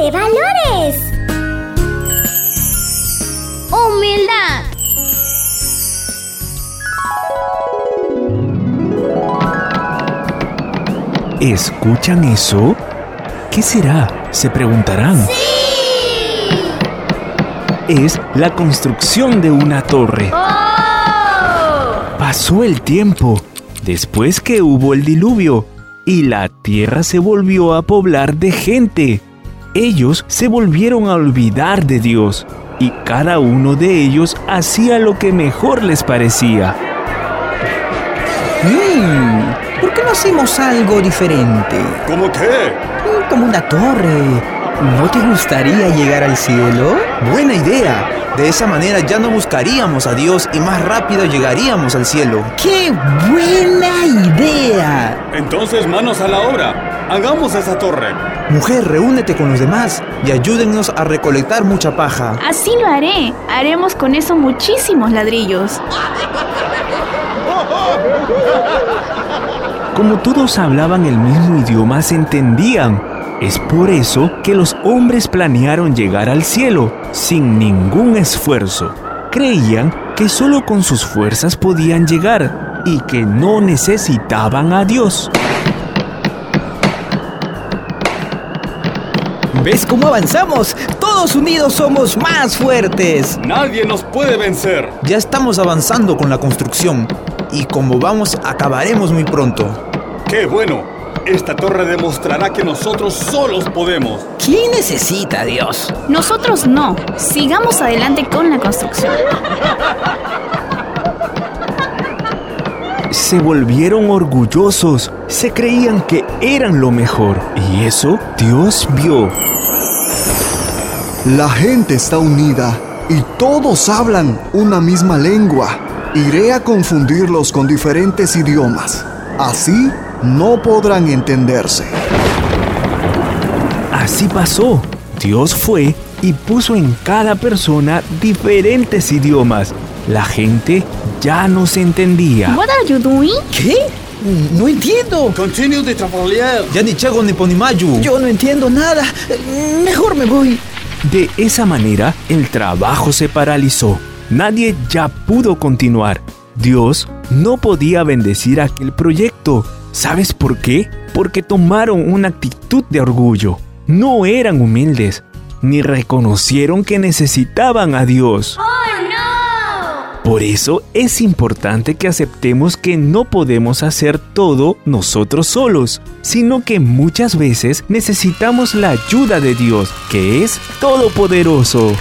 de valores. Humildad. ¿Escuchan eso? ¿Qué será? Se preguntarán. Es la construcción de una torre. Pasó el tiempo, después que hubo el diluvio, y la tierra se volvió a poblar de gente. Ellos se volvieron a olvidar de Dios, y cada uno de ellos hacía lo que mejor les parecía. Mm, ¿Por qué no hacemos algo diferente? ¿Cómo qué? Mm, Como una torre. ¿No te gustaría llegar al cielo? Buena idea. De esa manera ya no buscaríamos a Dios y más rápido llegaríamos al cielo. ¡Qué buena idea! Entonces manos a la obra. Hagamos esa torre. Mujer, reúnete con los demás y ayúdennos a recolectar mucha paja. Así lo haré. Haremos con eso muchísimos ladrillos. Como todos hablaban el mismo idioma, se entendían. Es por eso que los hombres planearon llegar al cielo sin ningún esfuerzo. Creían que solo con sus fuerzas podían llegar y que no necesitaban a Dios. ¿Ves cómo avanzamos? Todos unidos somos más fuertes. Nadie nos puede vencer. Ya estamos avanzando con la construcción y como vamos acabaremos muy pronto. ¡Qué bueno! Esta torre demostrará que nosotros solos podemos. ¿Quién necesita a Dios? Nosotros no. Sigamos adelante con la construcción. Se volvieron orgullosos, se creían que eran lo mejor y eso Dios vio. La gente está unida y todos hablan una misma lengua. Iré a confundirlos con diferentes idiomas. Así no podrán entenderse. Así pasó. Dios fue y puso en cada persona diferentes idiomas. La gente ya no se entendía. What are you doing? ¿Qué? No entiendo. Continue de trabajar. Ya ni chago ni ponimayu. Yo no entiendo nada. Mejor me voy. De esa manera, el trabajo se paralizó. Nadie ya pudo continuar. Dios no podía bendecir aquel proyecto. ¿Sabes por qué? Porque tomaron una actitud de orgullo. No eran humildes, ni reconocieron que necesitaban a Dios. Por eso es importante que aceptemos que no podemos hacer todo nosotros solos, sino que muchas veces necesitamos la ayuda de Dios, que es todopoderoso.